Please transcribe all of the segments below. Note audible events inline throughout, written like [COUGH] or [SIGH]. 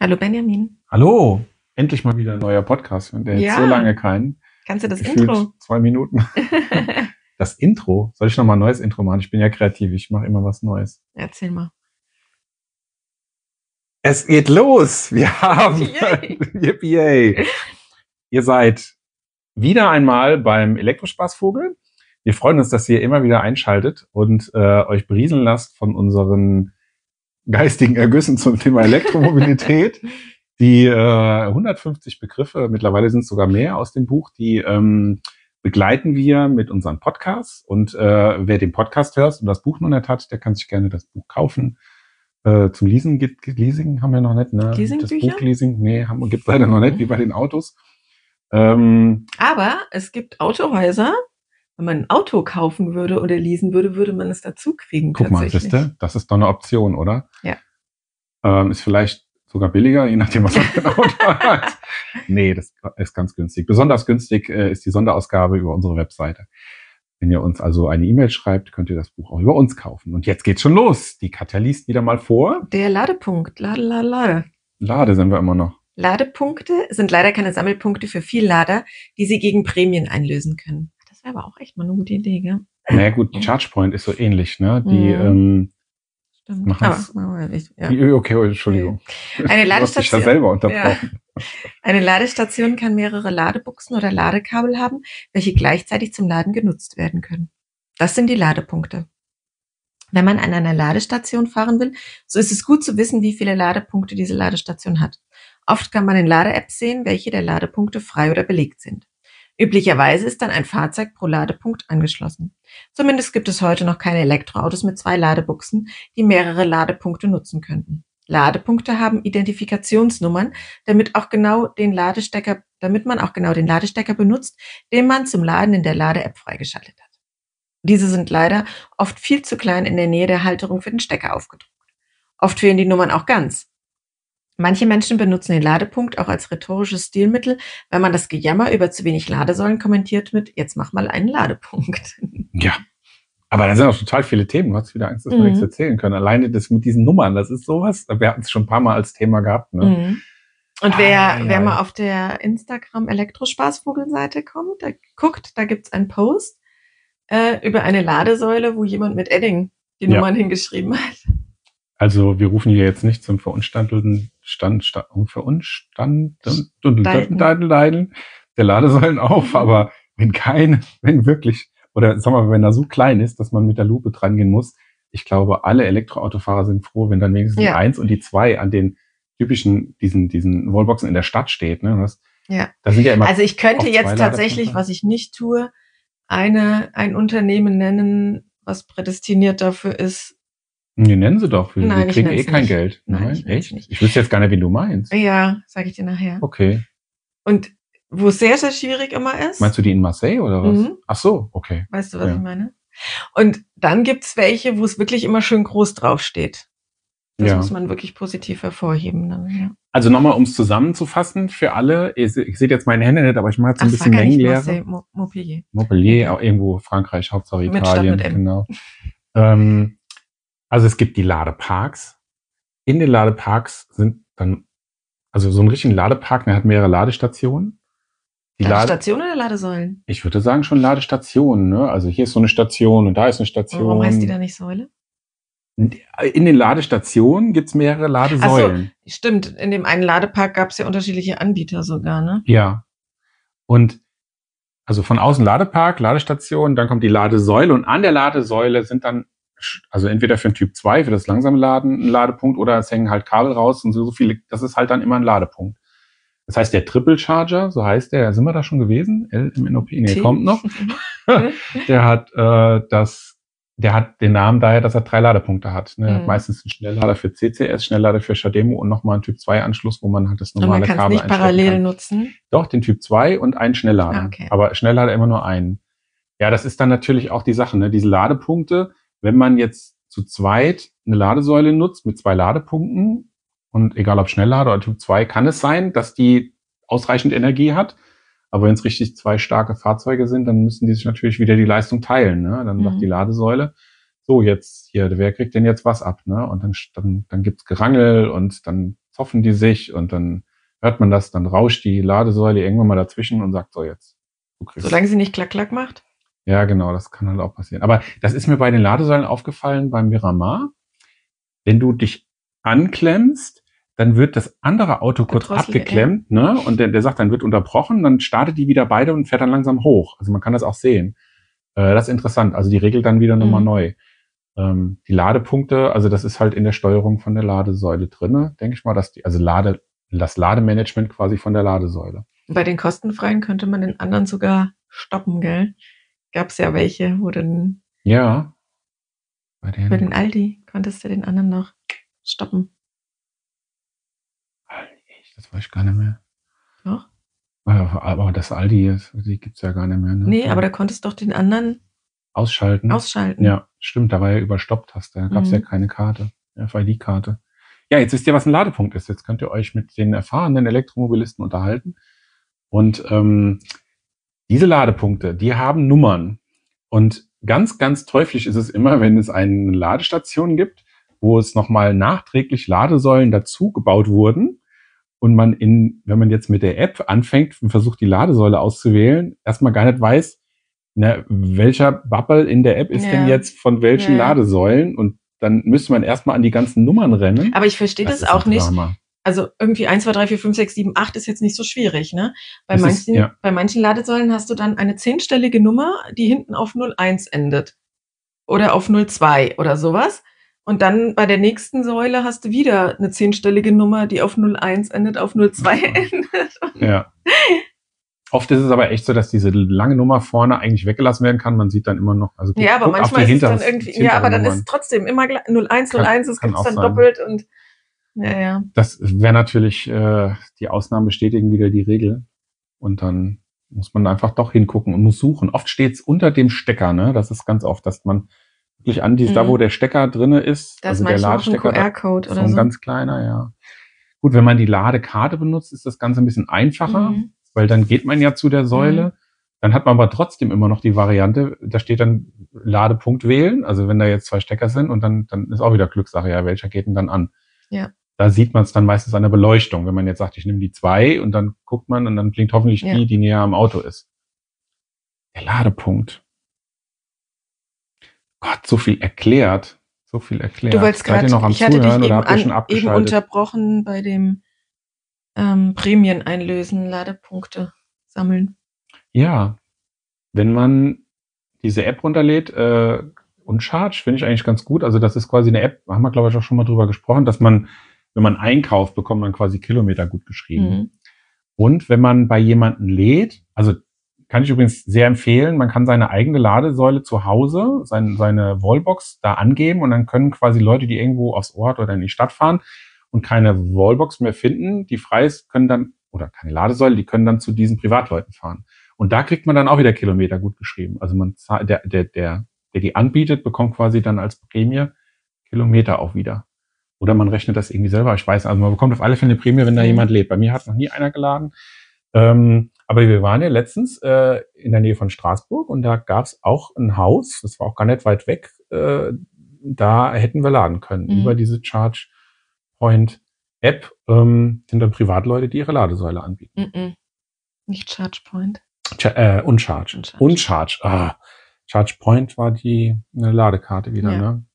Hallo Benjamin. Hallo, endlich mal wieder ein neuer Podcast. Und der Ja. jetzt so lange keinen. Kannst du das Intro? Zwei Minuten. [LAUGHS] Das Intro. Soll ich noch mal ein neues Intro machen? Ich bin ja kreativ. Ich mache immer was Neues. Erzähl mal. Es geht los. Wir haben. [LAUGHS] Yippie. Ihr seid wieder einmal beim Elektrospaßvogel. Wir freuen uns, dass ihr immer wieder einschaltet und äh, euch berieseln lasst von unseren geistigen Ergüssen zum Thema Elektromobilität. [LAUGHS] Die äh, 150 Begriffe, mittlerweile sind es sogar mehr aus dem Buch, die ähm, begleiten wir mit unseren Podcasts. Und äh, wer den Podcast hört und das Buch noch nicht hat, der kann sich gerne das Buch kaufen. Äh, zum Leasing gibt Leasing haben wir noch nicht, ne? Leasingbücher? Das Buch Leasing, nee, haben gibt leider noch nicht, wie bei den Autos. Ähm, Aber es gibt Autohäuser. Wenn man ein Auto kaufen würde oder leasen würde, würde man es dazu kriegen. guck mal, tatsächlich. siehste, das ist doch eine Option, oder? Ja. Ähm, ist vielleicht sogar billiger, je nachdem, was man für ein Auto [LAUGHS] hat. Nee, das ist ganz günstig. Besonders günstig äh, ist die Sonderausgabe über unsere Webseite. Wenn ihr uns also eine E-Mail schreibt, könnt ihr das Buch auch über uns kaufen. Und jetzt geht's schon los. Die Katja liest wieder mal vor. Der Ladepunkt. Lade, lade, lade. Lade sind wir immer noch. Ladepunkte sind leider keine Sammelpunkte für Viellader, die Sie gegen Prämien einlösen können. Das wäre aber auch echt mal eine gute Idee, gell? Naja gut, ChargePoint ist so ähnlich, ne? Die, Mhm. ähm, Stimmt. Aber, ich, ja. die okay, Entschuldigung. Eine Ladestation. ja selber unterbrochen. Eine Ladestation kann mehrere Ladebuchsen oder Ladekabel haben, welche gleichzeitig zum Laden genutzt werden können. Das sind die Ladepunkte. Wenn man an einer Ladestation fahren will, so ist es gut zu wissen, wie viele Ladepunkte diese Ladestation hat. Oft kann man in Lade-Apps sehen, welche der Ladepunkte frei oder belegt sind. Üblicherweise ist dann ein Fahrzeug pro Ladepunkt angeschlossen. Zumindest gibt es heute noch keine Elektroautos mit zwei Ladebuchsen, die mehrere Ladepunkte nutzen könnten. Ladepunkte haben Identifikationsnummern, damit auch genau den Ladestecker, damit man auch genau den Ladestecker benutzt, den man zum Laden in der Lade-App freigeschaltet hat. Diese sind leider oft viel zu klein in der Nähe der Halterung für den Stecker aufgedruckt. Oft fehlen die Nummern auch ganz. Manche Menschen benutzen den Ladepunkt auch als rhetorisches Stilmittel, wenn man das Gejammer über zu wenig Ladesäulen kommentiert mit, jetzt mach mal einen Ladepunkt. [LAUGHS] Ja. Aber da sind auch total viele Themen. Du hast wieder Angst, dass wir Mhm. nichts erzählen können. Alleine das mit diesen Nummern, das ist sowas. Wir hatten es schon ein paar Mal als Thema gehabt. Ne? Mhm. Und wer, Ah, wer ja. mal auf der Instagram Elektrospaßvogelseite kommt, da guckt, da gibt's einen Post äh, über eine Ladesäule, wo jemand mit Edding die Ja. Nummern hingeschrieben hat. Also wir rufen hier jetzt nicht zum verunstalteten Stand, Stand verunstalten der Ladesäulen [LAUGHS] auf, aber wenn keine, wenn wirklich, oder sagen wir mal, wenn er so klein ist, dass man mit der Lupe dran gehen muss, ich glaube, alle Elektroautofahrer sind froh, wenn dann wenigstens Ja. die eins und die zwei an den typischen, diesen, diesen Wallboxen in der Stadt steht. Ne? Das, Ja. da sind ja immer Also ich könnte jetzt tatsächlich, was ich nicht tue, eine, ein Unternehmen nennen, was prädestiniert dafür ist. Nee, nennen sie doch. Wir, Nein, wir ich kriegen eh kein nicht. Geld. Nein, Nein, ich echt? nicht. Ich wüsste jetzt gar nicht, wen du meinst. Ja, sage ich dir nachher. Okay. Und wo es sehr, sehr schwierig immer ist. Meinst du die in Marseille oder was? Mhm. Ach so, okay. Weißt du, was Ja. ich meine? Und dann gibt's welche, wo es wirklich immer schön groß draufsteht. Das Ja. muss man wirklich positiv hervorheben. Dann, ja. Also nochmal, um es zusammenzufassen für alle. Se- ich seht jetzt meine Hände nicht, aber ich mache jetzt ein Ach, bisschen Mengenlehre. Montpellier. Montpellier, auch irgendwo Frankreich, Hauptsache Mit Stadt Italien, mit M. genau. Ähm, also es gibt die Ladeparks. In den Ladeparks sind dann, also so ein richtigen Ladepark, der hat mehrere Ladestationen. Die Lade, Ladestation oder Ladesäulen? ich würde sagen schon Ladestationen, ne? Also hier ist so eine Station und da ist eine Station. Warum heißt die da nicht Säule? In den Ladestationen gibt's mehrere Ladesäulen. Stimmt, in dem einen Ladepark gab's ja unterschiedliche Anbieter sogar, ne? Ja. Und also von außen Ladepark, Ladestation, dann kommt die Ladesäule und an der Ladesäule sind dann, also entweder für den Typ 2, für das langsame Laden, ein Ladepunkt oder es hängen halt Kabel raus und so, so viele, das ist halt dann immer ein Ladepunkt. Das heißt, der Triple Charger, so heißt der, sind wir da schon gewesen? L im NOP, nee, T. kommt noch. [LAUGHS] Der hat äh, das, der hat den Namen daher, dass er drei Ladepunkte hat. Ne? Er hat Mhm. Meistens einen Schnelllader für CCS, Schnelllader für Shademo und nochmal einen Typ 2 Anschluss, wo man halt das Und normale man kann es Kabel nicht parallel kann. nutzen. Doch, den Typ 2 und einen Schnelllader. Ah, okay. Aber Schnelllader immer nur einen. Ja, das ist dann natürlich auch die Sache, ne? Diese Ladepunkte, wenn man jetzt zu zweit eine Ladesäule nutzt mit zwei Ladepunkten und egal ob Schnelllader oder Typ 2, kann es sein, dass die ausreichend Energie hat. Aber wenn es richtig zwei starke Fahrzeuge sind, dann müssen die sich natürlich wieder die Leistung teilen. Ne? Dann Mhm. sagt die Ladesäule, so jetzt hier, wer kriegt denn jetzt was ab? Ne? Und dann, dann, dann gibt's Gerangel und dann zoffen die sich und dann hört man das, dann rauscht die Ladesäule irgendwann mal dazwischen und sagt so jetzt. Du kriegst. Solange sie nicht klack klack macht? Ja, genau, das kann halt auch passieren. Aber das ist mir bei den Ladesäulen aufgefallen beim Miramar. Wenn du dich anklemmst, dann wird das andere Auto kurz abgeklemmt, ne? Und der, der sagt, dann wird unterbrochen, dann startet die wieder beide und fährt dann langsam hoch. Also man kann das auch sehen. Äh, das ist interessant. Also die regelt dann wieder nochmal mhm. neu. Ähm, die Ladepunkte, also das ist halt in der Steuerung von der Ladesäule drinne, denke ich mal, dass die, also Lade, das Lademanagement quasi von der Ladesäule. Bei den kostenfreien könnte man den anderen sogar stoppen, gell? Gab es ja welche, wo dann. Ja. Bei den, bei den Aldi konntest du den anderen noch stoppen. Das weiß ich gar nicht mehr. Doch? Aber das Aldi, die gibt's ja gar nicht mehr. Ne? Nee, aber da konntest du doch den anderen ausschalten. Ausschalten. Ja, stimmt, da war ja Überstopptaste. Da gab's mhm. ja keine Karte, FID-Karte. Ja, jetzt wisst ihr, was ein Ladepunkt ist. Jetzt könnt ihr euch mit den erfahrenen Elektromobilisten unterhalten. Und ähm, diese Ladepunkte, die haben Nummern. Und ganz, ganz teuflisch ist es immer, wenn es eine Ladestation gibt, wo es nochmal nachträglich Ladesäulen dazu gebaut wurden und man in, wenn man jetzt mit der App anfängt und versucht, die Ladesäule auszuwählen, erstmal gar nicht weiß, na, welcher Bubble in der App ist ja. denn jetzt von welchen ja. Ladesäulen und dann müsste man erstmal an die ganzen Nummern rennen. Aber ich verstehe das, das auch nicht. Also irgendwie 1, 2, 3, 4, 5, 6, 7, 8 ist jetzt nicht so schwierig, ne? Bei, das manchen, ist, ja. bei manchen Ladesäulen hast du dann eine zehnstellige Nummer, die hinten auf 01 endet. Oder auf 02 oder sowas. Und dann bei der nächsten Säule hast du wieder eine zehnstellige Nummer, die auf 01 endet, auf 02 endet. [LAUGHS] Ja. Oft ist es aber echt so, dass diese lange Nummer vorne eigentlich weggelassen werden kann. Man sieht dann immer noch, also ja, aber manchmal ist es dann irgendwie, ja, aber dann ist es trotzdem immer 01, 01, es gibt es dann doppelt und ja, ja. Das wäre natürlich äh, die Ausnahmen bestätigen wieder die Regel und dann muss man einfach doch hingucken und muss suchen. Oft steht es unter dem Stecker, ne? Das ist ganz oft, dass man wirklich an, die, mhm. da wo der Stecker drinne ist, das also der Ladestecker, QR-Code oder so. Ein ganz kleiner, ja. Gut, wenn man die Ladekarte benutzt, ist das Ganze ein bisschen einfacher, mhm. weil dann geht man ja zu der Säule. Mhm. Dann hat man aber trotzdem immer noch die Variante, da steht dann Ladepunkt wählen, also wenn da jetzt zwei Stecker sind und dann, dann ist auch wieder Glückssache, ja, welcher geht denn dann an? Ja. Da sieht man es dann meistens an der Beleuchtung, wenn man jetzt sagt, ich nehme die zwei und dann guckt man und dann blinkt hoffentlich ja. die, die näher am Auto ist. Der Ladepunkt. Gott, so viel erklärt. So viel erklärt. Du wolltest gerade, noch am ich hatte Zuhören dich eben, an, schon eben unterbrochen bei dem ähm, Prämien einlösen, Ladepunkte sammeln. Ja, wenn man diese App runterlädt, äh, und Charge finde ich eigentlich ganz gut. Also das ist quasi eine App, haben wir glaube ich auch schon mal drüber gesprochen, dass man, wenn man einkauft, bekommt man quasi Kilometer gut geschrieben. Mhm. Und wenn man bei jemanden lädt, also kann ich übrigens sehr empfehlen. Man kann seine eigene Ladesäule zu Hause, sein, seine Wallbox da angeben und dann können quasi Leute, die irgendwo aufs Ort oder in die Stadt fahren und keine Wallbox mehr finden, die frei ist, können dann, oder keine Ladesäule, die können dann zu diesen Privatleuten fahren. Und da kriegt man dann auch wieder Kilometer gut geschrieben. Also man der, der, der, der die anbietet, bekommt quasi dann als Prämie Kilometer auch wieder. Oder man rechnet das irgendwie selber. Ich weiß, also man bekommt auf alle Fälle eine Prämie, wenn da mhm. jemand lädt. Bei mir hat noch nie einer geladen. Ähm, aber wir waren ja letztens äh, in der Nähe von Straßburg und da gab es auch ein Haus, das war auch gar nicht weit weg. Äh, da hätten wir laden können mhm. über diese Charge Point App. Ähm, sind dann Privatleute, die ihre Ladesäule anbieten. Mhm. Nicht Charge Point. Ch äh, Uncharge. Uncharge. Uncharge. Ah, Charge Point war die eine Ladekarte wieder, ja. ne?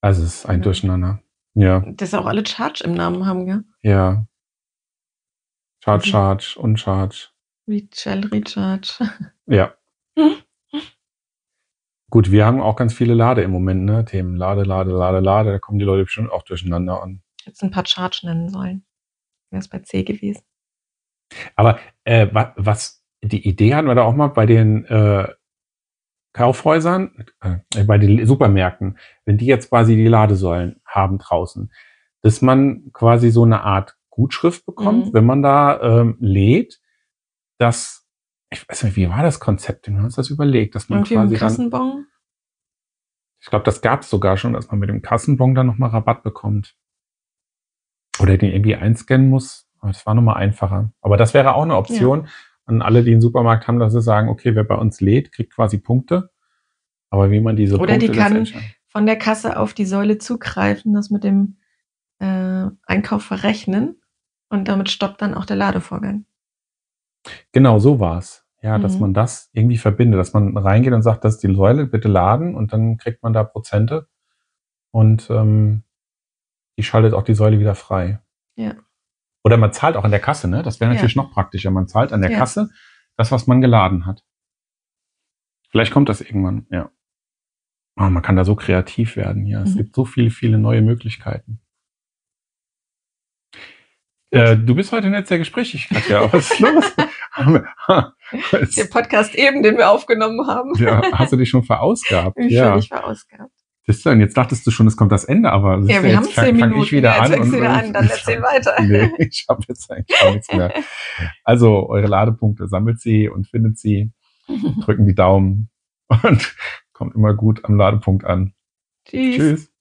Also es ist ein ja. Durcheinander. Ja. Dass auch alle Charge im Namen haben, ja? Ja. Charge, mhm. Charge, Uncharge. Recharge, Recharge. Ja. [LAUGHS] Gut, wir haben auch ganz viele Lade im Moment, ne? Themen Lade, Lade, Lade, Lade. Da kommen die Leute bestimmt auch durcheinander an. Jetzt ein paar Charge nennen sollen. Wäre es bei C gewesen. Aber äh, was, was die Idee hatten wir da auch mal bei den äh, Kaufhäusern, äh, bei den Supermärkten, wenn die jetzt quasi die Ladesäulen haben draußen, dass man quasi so eine Art Gutschrift bekommt, mhm. wenn man da ähm, lädt, dass, ich weiß nicht, wie war das Konzept? Wir haben uns das überlegt, dass man Irgendwie quasi Kassenbon? ich glaube, das gab es sogar schon, dass man mit dem Kassenbon dann nochmal Rabatt bekommt. Oder den irgendwie einscannen muss. Aber das war nochmal einfacher. Aber das wäre auch eine Option ja. An alle, die einen Supermarkt haben, dass sie sagen, okay, wer bei uns lädt, kriegt quasi Punkte. Aber wie man diese Oder Punkte die kann von der Kasse auf die Säule zugreifen, das mit dem äh, Einkauf verrechnen und damit stoppt dann auch der Ladevorgang. Genau, so war's. Ja, dass Mhm. man das irgendwie verbindet, dass man reingeht und sagt, das ist die Säule, bitte laden und dann kriegt man da Prozente und ähm, die schaltet auch die Säule wieder frei. Ja. Oder man zahlt auch an der Kasse, ne? Das wäre Ja. natürlich noch praktischer. Man zahlt an der Ja. Kasse das, was man geladen hat. Vielleicht kommt das irgendwann, ja. Oh, man kann da so kreativ werden hier. Es Mhm. gibt so viele, viele neue Möglichkeiten. Äh, du bist heute nicht sehr gesprächig, Katja. [LAUGHS] Was ist los? Der Podcast eben, den wir aufgenommen haben. ja, hast du dich schon verausgabt? Ich ja. völlig verausgabt. Siehst du, und jetzt dachtest du schon, es kommt das Ende, aber Ja, wir jetzt haben zehn fang Minuten. Ich wieder ja, jetzt an du wieder und- an, dann erzähl weiter. Nee, ich habe jetzt eigentlich auch nichts mehr. Also eure Ladepunkte sammelt sie und findet sie, [LAUGHS] drücken die Daumen und [LAUGHS] kommt immer gut am Ladepunkt an. Tschüss. Tschüss.